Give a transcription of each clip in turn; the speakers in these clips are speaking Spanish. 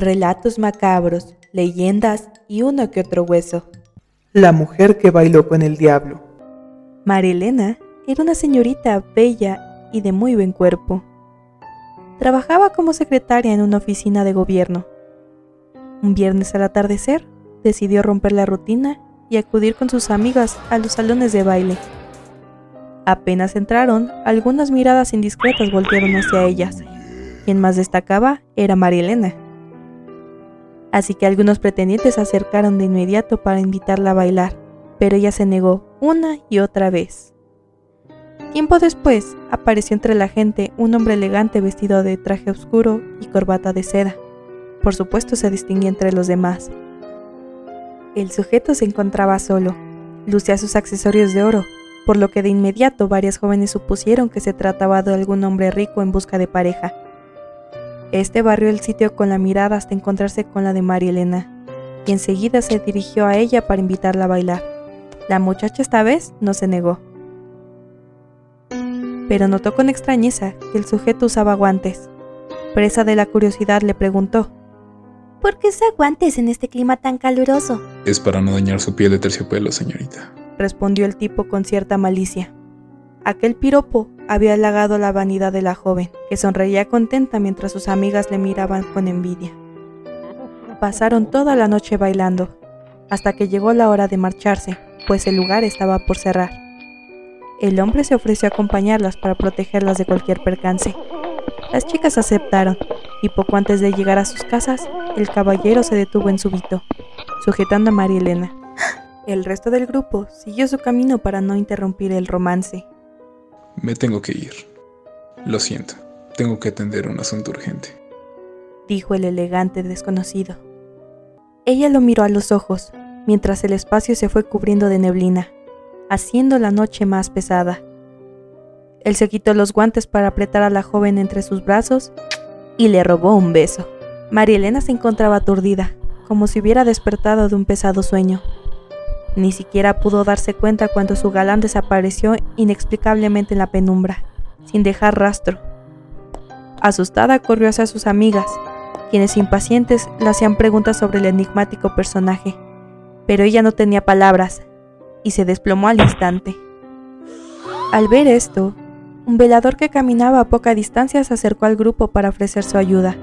relatos macabros, leyendas y uno que otro hueso. La mujer que bailó con el diablo. María Elena era una señorita bella y de muy buen cuerpo. Trabajaba como secretaria en una oficina de gobierno. Un viernes al atardecer, decidió romper la rutina y acudir con sus amigas a los salones de baile. Apenas entraron, algunas miradas indiscretas voltearon hacia ellas. Quien más destacaba era María Elena. Así que algunos pretendientes se acercaron de inmediato para invitarla a bailar, pero ella se negó una y otra vez. Tiempo después, apareció entre la gente un hombre elegante vestido de traje oscuro y corbata de seda. Por supuesto se distinguía entre los demás. El sujeto se encontraba solo. Lucía sus accesorios de oro, por lo que de inmediato varias jóvenes supusieron que se trataba de algún hombre rico en busca de pareja. Este barrió el sitio con la mirada hasta encontrarse con la de María Elena, y enseguida se dirigió a ella para invitarla a bailar. La muchacha esta vez no se negó. Pero notó con extrañeza que el sujeto usaba guantes. Presa de la curiosidad le preguntó, ¿Por qué usa guantes en este clima tan caluroso? Es para no dañar su piel de terciopelo, señorita respondió el tipo con cierta malicia. Aquel piropo había halagado la vanidad de la joven, que sonreía contenta mientras sus amigas le miraban con envidia. Pasaron toda la noche bailando, hasta que llegó la hora de marcharse, pues el lugar estaba por cerrar. El hombre se ofreció a acompañarlas para protegerlas de cualquier percance. Las chicas aceptaron, y poco antes de llegar a sus casas, el caballero se detuvo en súbito, sujetando a María Elena. El resto del grupo siguió su camino para no interrumpir el romance. Me tengo que ir. Lo siento, tengo que atender un asunto urgente, dijo el elegante desconocido. Ella lo miró a los ojos, mientras el espacio se fue cubriendo de neblina, haciendo la noche más pesada. Él se quitó los guantes para apretar a la joven entre sus brazos y le robó un beso. María Elena se encontraba aturdida, como si hubiera despertado de un pesado sueño. Ni siquiera pudo darse cuenta cuando su galán desapareció inexplicablemente en la penumbra, sin dejar rastro. Asustada corrió hacia sus amigas, quienes impacientes le hacían preguntas sobre el enigmático personaje, pero ella no tenía palabras y se desplomó al instante. Al ver esto, un velador que caminaba a poca distancia se acercó al grupo para ofrecer su ayuda,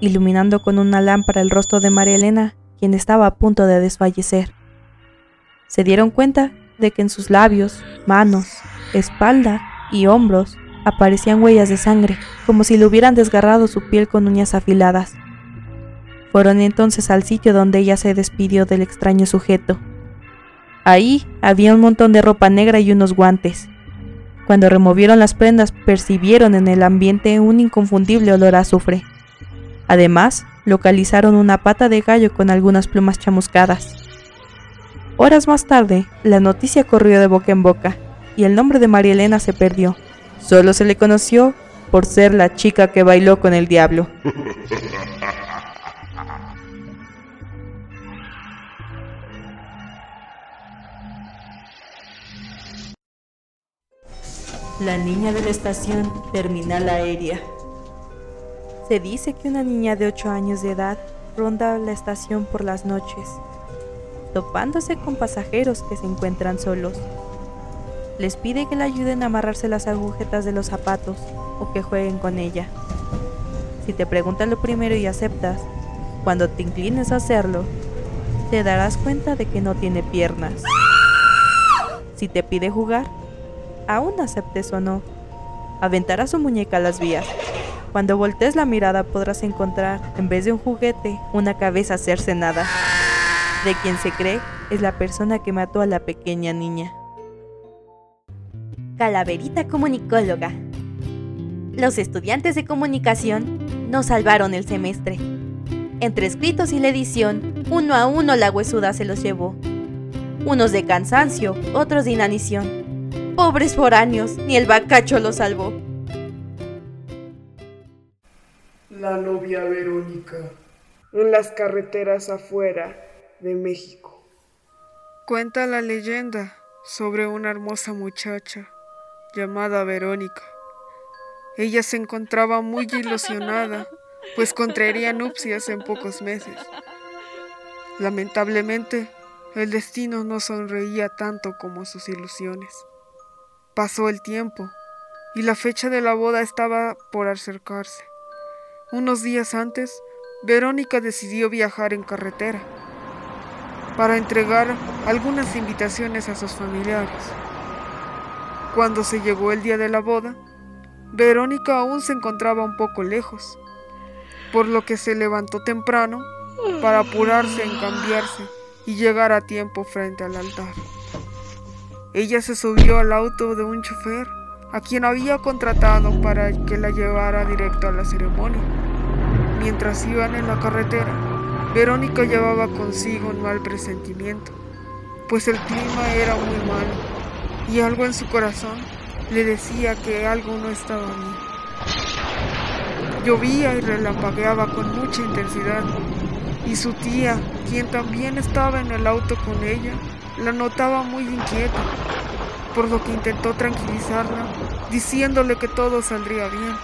iluminando con una lámpara el rostro de María Elena, quien estaba a punto de desfallecer se dieron cuenta de que en sus labios, manos, espalda y hombros aparecían huellas de sangre, como si le hubieran desgarrado su piel con uñas afiladas. Fueron entonces al sitio donde ella se despidió del extraño sujeto. Ahí había un montón de ropa negra y unos guantes. Cuando removieron las prendas percibieron en el ambiente un inconfundible olor a azufre. Además, localizaron una pata de gallo con algunas plumas chamuscadas. Horas más tarde, la noticia corrió de boca en boca y el nombre de María Elena se perdió. Solo se le conoció por ser la chica que bailó con el diablo. La niña de la estación terminal aérea. Se dice que una niña de 8 años de edad ronda la estación por las noches topándose con pasajeros que se encuentran solos. Les pide que le ayuden a amarrarse las agujetas de los zapatos o que jueguen con ella. Si te preguntan lo primero y aceptas, cuando te inclines a hacerlo, te darás cuenta de que no tiene piernas. Si te pide jugar, aún aceptes o no, aventará su muñeca a las vías. Cuando voltees la mirada podrás encontrar, en vez de un juguete, una cabeza cercenada de quien se cree es la persona que mató a la pequeña niña. Calaverita comunicóloga. Los estudiantes de comunicación nos salvaron el semestre. Entre escritos y la edición, uno a uno la huesuda se los llevó. Unos de cansancio, otros de inanición. Pobres foráneos, ni el bacacho los salvó. La novia Verónica. En las carreteras afuera, de México. Cuenta la leyenda sobre una hermosa muchacha llamada Verónica. Ella se encontraba muy ilusionada pues contraería nupcias en pocos meses. Lamentablemente, el destino no sonreía tanto como sus ilusiones. Pasó el tiempo y la fecha de la boda estaba por acercarse. Unos días antes, Verónica decidió viajar en carretera para entregar algunas invitaciones a sus familiares. Cuando se llegó el día de la boda, Verónica aún se encontraba un poco lejos, por lo que se levantó temprano para apurarse en cambiarse y llegar a tiempo frente al altar. Ella se subió al auto de un chofer a quien había contratado para que la llevara directo a la ceremonia. Mientras iban en la carretera, Verónica llevaba consigo un mal presentimiento, pues el clima era muy malo y algo en su corazón le decía que algo no estaba bien. Llovía y relampagueaba con mucha intensidad y su tía, quien también estaba en el auto con ella, la notaba muy inquieta, por lo que intentó tranquilizarla, diciéndole que todo saldría bien,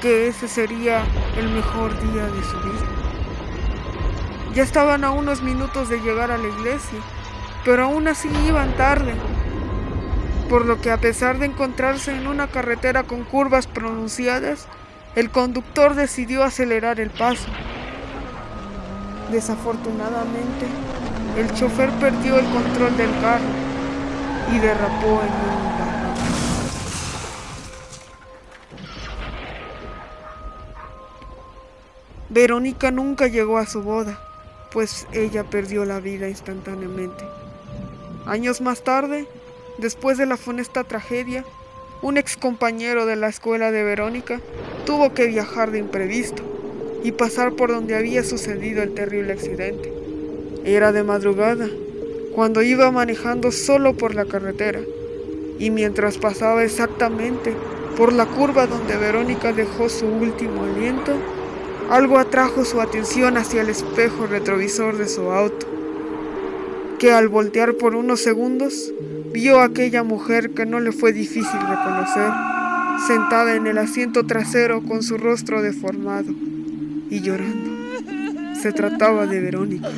que ese sería el mejor día de su vida. Ya estaban a unos minutos de llegar a la iglesia, pero aún así iban tarde, por lo que a pesar de encontrarse en una carretera con curvas pronunciadas, el conductor decidió acelerar el paso. Desafortunadamente, el chofer perdió el control del carro y derrapó en un barranco. Verónica nunca llegó a su boda, pues ella perdió la vida instantáneamente. Años más tarde, después de la funesta tragedia, un ex compañero de la escuela de Verónica tuvo que viajar de imprevisto y pasar por donde había sucedido el terrible accidente. Era de madrugada, cuando iba manejando solo por la carretera, y mientras pasaba exactamente por la curva donde Verónica dejó su último aliento, algo atrajo su atención hacia el espejo retrovisor de su auto, que al voltear por unos segundos vio a aquella mujer que no le fue difícil reconocer, sentada en el asiento trasero con su rostro deformado y llorando. Se trataba de Verónica.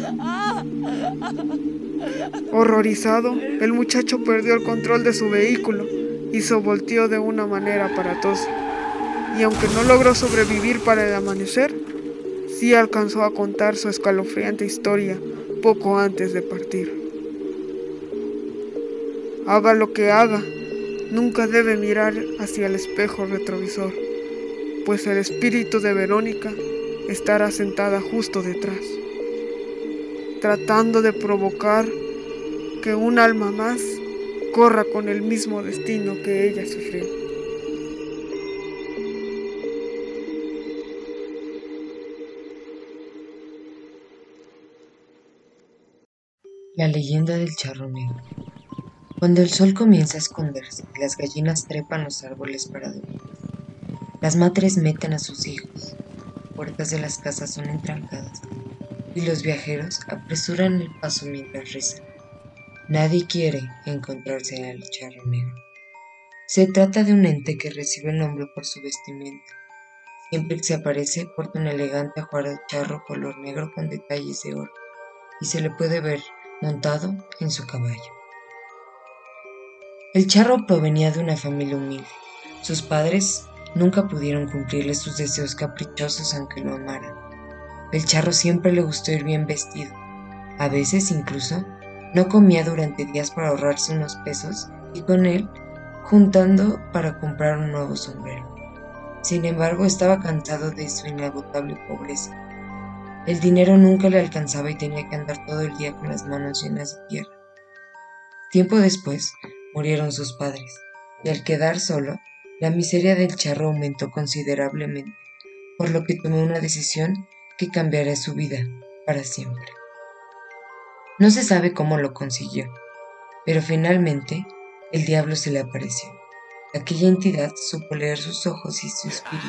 Horrorizado, el muchacho perdió el control de su vehículo y se volteó de una manera aparatosa. Y aunque no logró sobrevivir para el amanecer, sí alcanzó a contar su escalofriante historia poco antes de partir. Haga lo que haga, nunca debe mirar hacia el espejo retrovisor, pues el espíritu de Verónica estará sentada justo detrás, tratando de provocar que un alma más corra con el mismo destino que ella sufrió. La leyenda del charro negro. Cuando el sol comienza a esconderse las gallinas trepan los árboles para dormir, las madres meten a sus hijos, puertas de las casas son entrancadas y los viajeros apresuran el paso mientras rezan. Nadie quiere encontrarse al charro negro. Se trata de un ente que recibe el nombre por su vestimenta. Siempre que se aparece porta un elegante ajuar charro color negro con detalles de oro y se le puede ver montado en su caballo. El charro provenía de una familia humilde. Sus padres nunca pudieron cumplirle sus deseos caprichosos aunque lo amaran. El charro siempre le gustó ir bien vestido. A veces incluso no comía durante días para ahorrarse unos pesos y con él juntando para comprar un nuevo sombrero. Sin embargo, estaba cansado de su inagotable pobreza. El dinero nunca le alcanzaba y tenía que andar todo el día con las manos llenas de tierra. Tiempo después, murieron sus padres, y al quedar solo, la miseria del charro aumentó considerablemente, por lo que tomó una decisión que cambiaría su vida para siempre. No se sabe cómo lo consiguió, pero finalmente el diablo se le apareció. Aquella entidad supo leer sus ojos y su espíritu,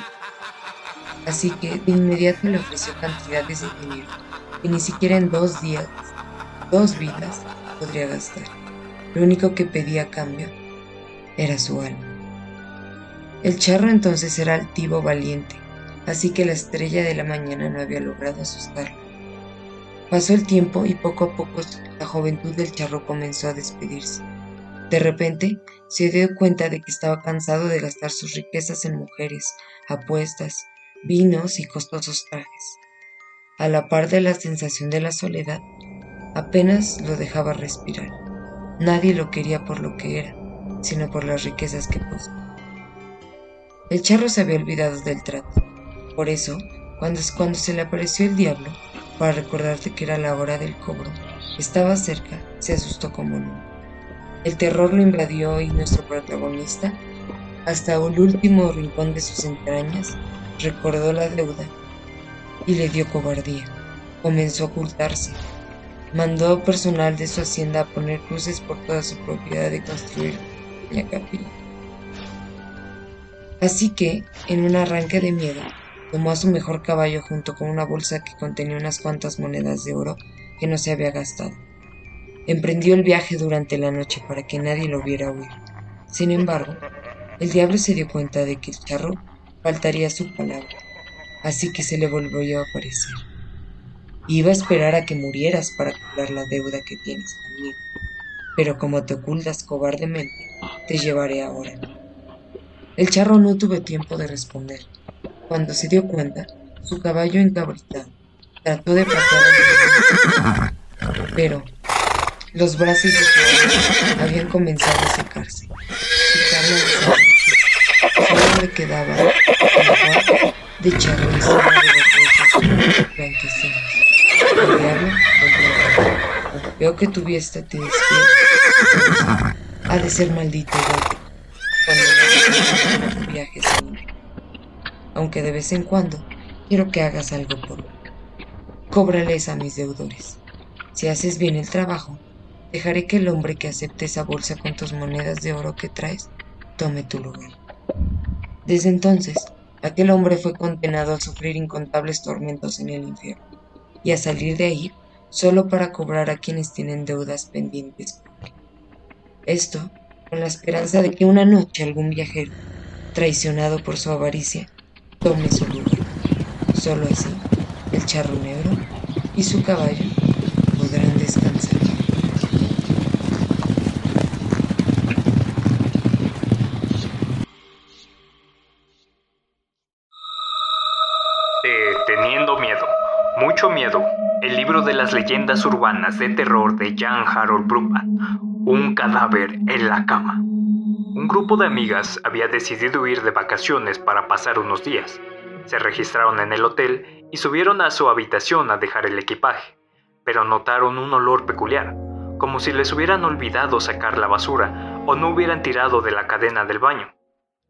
así que de inmediato le ofreció cantidades de dinero que ni siquiera en dos días, dos vidas, podría gastar. Lo único que pedía a cambio era su alma. El charro entonces era altivo valiente así que la estrella de la mañana no había logrado asustarlo. Pasó el tiempo y poco a poco la juventud del charro comenzó a despedirse. De repente se dio cuenta de que estaba cansado de gastar sus riquezas en mujeres, apuestas, vinos y costosos trajes. A la par de la sensación de la soledad, apenas lo dejaba respirar. Nadie lo quería por lo que era, sino por las riquezas que poseía. El charro se había olvidado del trato. Por eso, cuando, cuando se le apareció el diablo, para recordarte que era la hora del cobro, estaba cerca, se asustó como nunca. El terror lo invadió y nuestro protagonista, hasta el último rincón de sus entrañas, recordó la deuda y le dio cobardía. Comenzó a ocultarse. Mandó personal de su hacienda a poner cruces por toda su propiedad y construir la capilla. Así que, en un arranque de miedo, tomó a su mejor caballo junto con una bolsa que contenía unas cuantas monedas de oro que no se había gastado. Emprendió el viaje durante la noche para que nadie lo viera huir. Sin embargo, el diablo se dio cuenta de que el charro faltaría su palabra, así que se le volvió a aparecer. Iba a esperar a que murieras para cobrar la deuda que tienes conmigo, pero como te ocultas cobardemente, te llevaré ahora. El charro no tuvo tiempo de responder. Cuando se dio cuenta, su caballo encabritado trató de patear pero los brazos de su habían comenzado a secarse. Su carne Solo le quedaba el de charro encima de los huesos blanquecinos. El volvió Veo que tu vista te despierta. Ha de ser maldito ya cuando viajes Aunque de vez en cuando quiero que hagas algo por mí. Cóbrales a mis deudores. Si haces bien el trabajo, dejaré que el hombre que acepte esa bolsa con tus monedas de oro que traes tome tu lugar. Desde entonces, aquel hombre fue condenado a sufrir incontables tormentos en el infierno y a salir de ahí solo para cobrar a quienes tienen deudas pendientes. Esto con la esperanza de que una noche algún viajero, traicionado por su avaricia, tome su lugar. Solo así, el charro negro y su caballo las leyendas urbanas de terror de Jan Harold Bruckman, Un cadáver en la cama. Un grupo de amigas había decidido ir de vacaciones para pasar unos días. Se registraron en el hotel y subieron a su habitación a dejar el equipaje, pero notaron un olor peculiar, como si les hubieran olvidado sacar la basura o no hubieran tirado de la cadena del baño.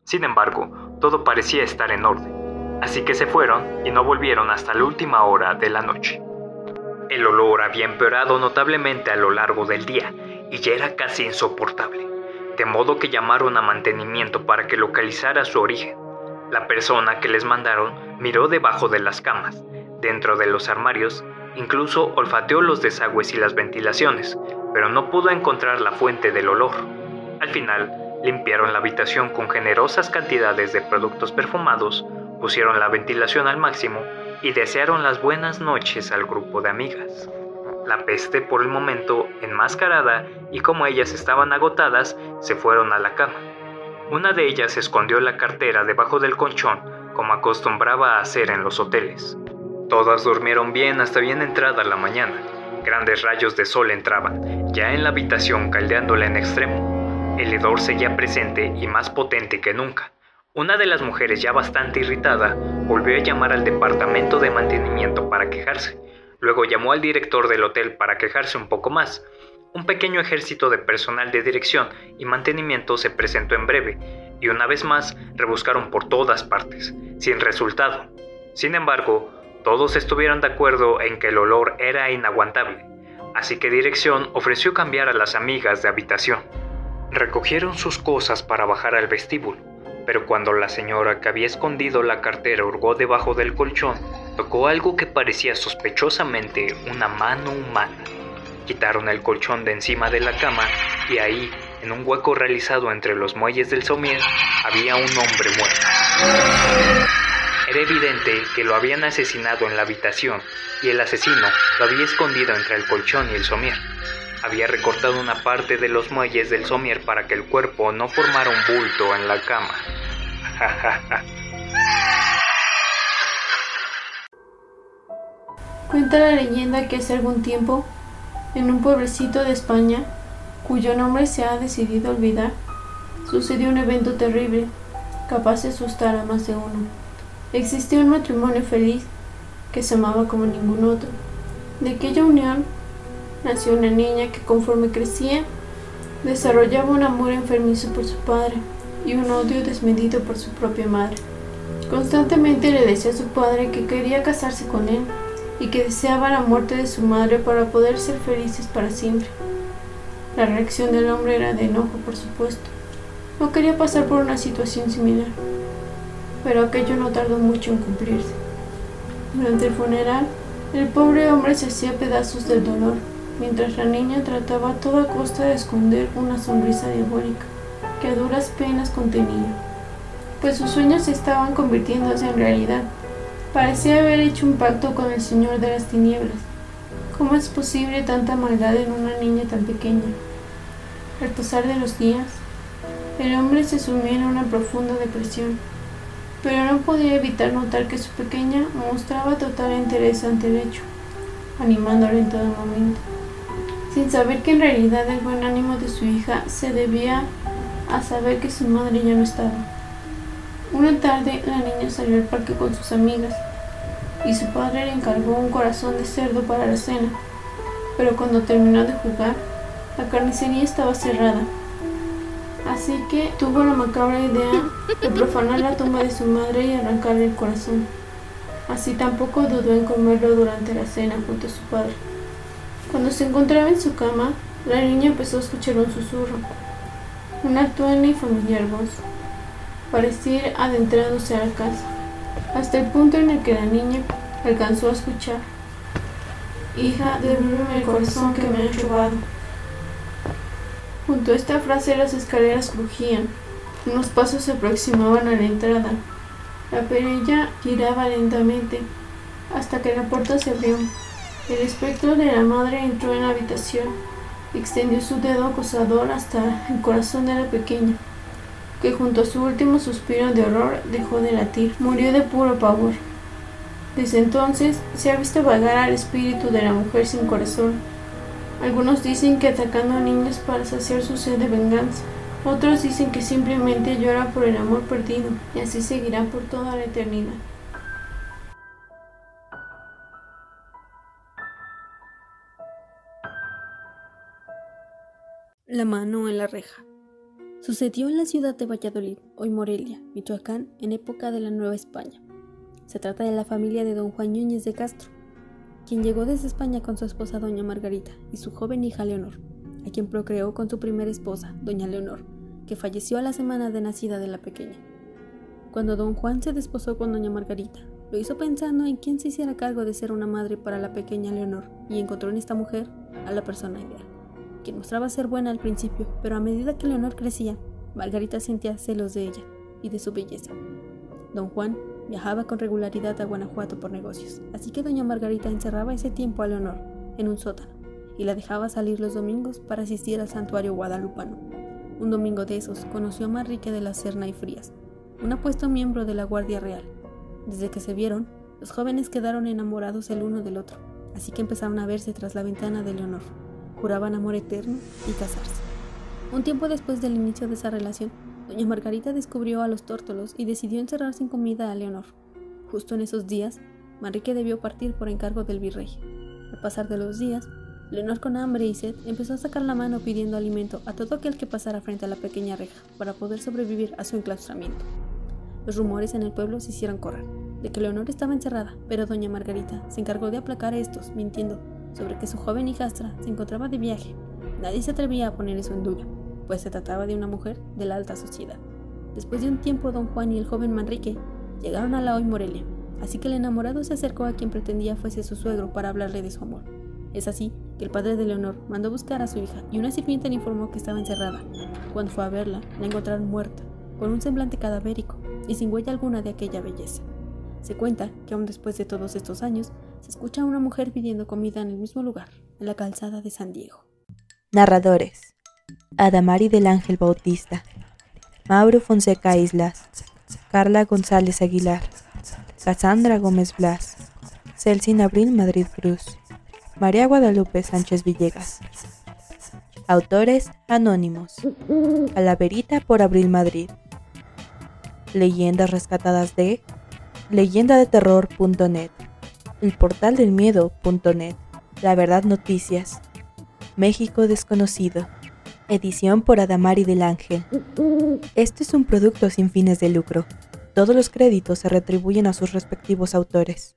Sin embargo, todo parecía estar en orden, así que se fueron y no volvieron hasta la última hora de la noche. El olor había empeorado notablemente a lo largo del día y ya era casi insoportable, de modo que llamaron a mantenimiento para que localizara su origen. La persona que les mandaron miró debajo de las camas, dentro de los armarios, incluso olfateó los desagües y las ventilaciones, pero no pudo encontrar la fuente del olor. Al final, limpiaron la habitación con generosas cantidades de productos perfumados, pusieron la ventilación al máximo y desearon las buenas noches al grupo de amigas. La peste por el momento enmascarada y como ellas estaban agotadas, se fueron a la cama. Una de ellas escondió la cartera debajo del colchón, como acostumbraba a hacer en los hoteles. Todas durmieron bien hasta bien entrada la mañana. Grandes rayos de sol entraban, ya en la habitación caldeándola en extremo. El hedor seguía presente y más potente que nunca. Una de las mujeres, ya bastante irritada, volvió a llamar al departamento de mantenimiento para quejarse. Luego llamó al director del hotel para quejarse un poco más. Un pequeño ejército de personal de dirección y mantenimiento se presentó en breve, y una vez más rebuscaron por todas partes, sin resultado. Sin embargo, todos estuvieron de acuerdo en que el olor era inaguantable, así que dirección ofreció cambiar a las amigas de habitación. Recogieron sus cosas para bajar al vestíbulo pero cuando la señora que había escondido la cartera hurgó debajo del colchón, tocó algo que parecía sospechosamente una mano humana. Quitaron el colchón de encima de la cama y ahí, en un hueco realizado entre los muelles del somier, había un hombre muerto. Era evidente que lo habían asesinado en la habitación y el asesino lo había escondido entre el colchón y el somier. Había recortado una parte de los muelles del somier para que el cuerpo no formara un bulto en la cama. Cuenta la leyenda que hace algún tiempo, en un pueblecito de España, cuyo nombre se ha decidido olvidar, sucedió un evento terrible, capaz de asustar a más de uno. Existía un matrimonio feliz que se amaba como ningún otro. De aquella unión nació una niña que conforme crecía desarrollaba un amor enfermizo por su padre y un odio desmedido por su propia madre. Constantemente le decía a su padre que quería casarse con él y que deseaba la muerte de su madre para poder ser felices para siempre. La reacción del hombre era de enojo, por supuesto. No quería pasar por una situación similar, pero aquello no tardó mucho en cumplirse. Durante el funeral, el pobre hombre se hacía pedazos del dolor, mientras la niña trataba a toda costa de esconder una sonrisa diabólica que a duras penas contenía, pues sus sueños estaban convirtiéndose en realidad. Parecía haber hecho un pacto con el Señor de las Tinieblas. ¿Cómo es posible tanta maldad en una niña tan pequeña? Al pasar de los días, el hombre se sumió en una profunda depresión, pero no podía evitar notar que su pequeña mostraba total interés ante el hecho, animándolo en todo momento, sin saber que en realidad el buen ánimo de su hija se debía a saber que su madre ya no estaba. Una tarde la niña salió al parque con sus amigas y su padre le encargó un corazón de cerdo para la cena, pero cuando terminó de jugar, la carnicería estaba cerrada. Así que tuvo la macabra idea de profanar la tumba de su madre y arrancarle el corazón. Así tampoco dudó en comerlo durante la cena junto a su padre. Cuando se encontraba en su cama, la niña empezó a escuchar un susurro una actual y familiar voz. Parecía adentrándose a la casa, hasta el punto en el que la niña alcanzó a escuchar. Hija, devuélveme el corazón que me han robado. Junto a esta frase las escaleras crujían, unos pasos se aproximaban a la entrada. La perilla giraba lentamente hasta que la puerta se abrió. El espectro de la madre entró en la habitación extendió su dedo acosador hasta el corazón de la pequeña, que junto a su último suspiro de horror dejó de latir. Murió de puro pavor. Desde entonces se ha visto vagar al espíritu de la mujer sin corazón. Algunos dicen que atacando a niños para saciar su sed de venganza. Otros dicen que simplemente llora por el amor perdido y así seguirá por toda la eternidad. La mano en la reja. Sucedió en la ciudad de Valladolid, hoy Morelia, Michoacán, en época de la Nueva España. Se trata de la familia de don Juan Núñez de Castro, quien llegó desde España con su esposa doña Margarita y su joven hija Leonor, a quien procreó con su primera esposa, doña Leonor, que falleció a la semana de nacida de la pequeña. Cuando don Juan se desposó con doña Margarita, lo hizo pensando en quién se hiciera cargo de ser una madre para la pequeña Leonor y encontró en esta mujer a la persona ideal quien mostraba ser buena al principio, pero a medida que Leonor crecía, Margarita sentía celos de ella y de su belleza. Don Juan viajaba con regularidad a Guanajuato por negocios, así que doña Margarita encerraba ese tiempo a Leonor en un sótano y la dejaba salir los domingos para asistir al santuario guadalupano. Un domingo de esos conoció a Manrique de la Serna y Frías, un apuesto miembro de la Guardia Real. Desde que se vieron, los jóvenes quedaron enamorados el uno del otro, así que empezaron a verse tras la ventana de Leonor juraban amor eterno y casarse. Un tiempo después del inicio de esa relación, doña Margarita descubrió a los tórtolos y decidió encerrar sin comida a Leonor. Justo en esos días, Manrique debió partir por encargo del virrey. Al pasar de los días, Leonor con hambre y sed empezó a sacar la mano pidiendo alimento a todo aquel que pasara frente a la pequeña reja para poder sobrevivir a su enclaustramiento. Los rumores en el pueblo se hicieron correr, de que Leonor estaba encerrada, pero doña Margarita se encargó de aplacar a estos, mintiendo sobre que su joven hijastra se encontraba de viaje. Nadie se atrevía a poner eso en duda, pues se trataba de una mujer de la alta sociedad. Después de un tiempo, don Juan y el joven Manrique llegaron a la hoy Morelia, así que el enamorado se acercó a quien pretendía fuese su suegro para hablarle de su amor. Es así que el padre de Leonor mandó buscar a su hija y una sirvienta le informó que estaba encerrada. Cuando fue a verla, la encontraron muerta, con un semblante cadavérico y sin huella alguna de aquella belleza. Se cuenta que aún después de todos estos años, se escucha a una mujer pidiendo comida en el mismo lugar, en la calzada de San Diego. Narradores. Adamari del Ángel Bautista. Mauro Fonseca Islas. Carla González Aguilar. Cassandra Gómez Blas. Celsin Abril Madrid Cruz. María Guadalupe Sánchez Villegas. Autores anónimos. Calaverita por Abril Madrid. Leyendas rescatadas de portal del miedo.net. La verdad noticias. México desconocido. Edición por Adamari del Ángel. Este es un producto sin fines de lucro. Todos los créditos se retribuyen a sus respectivos autores.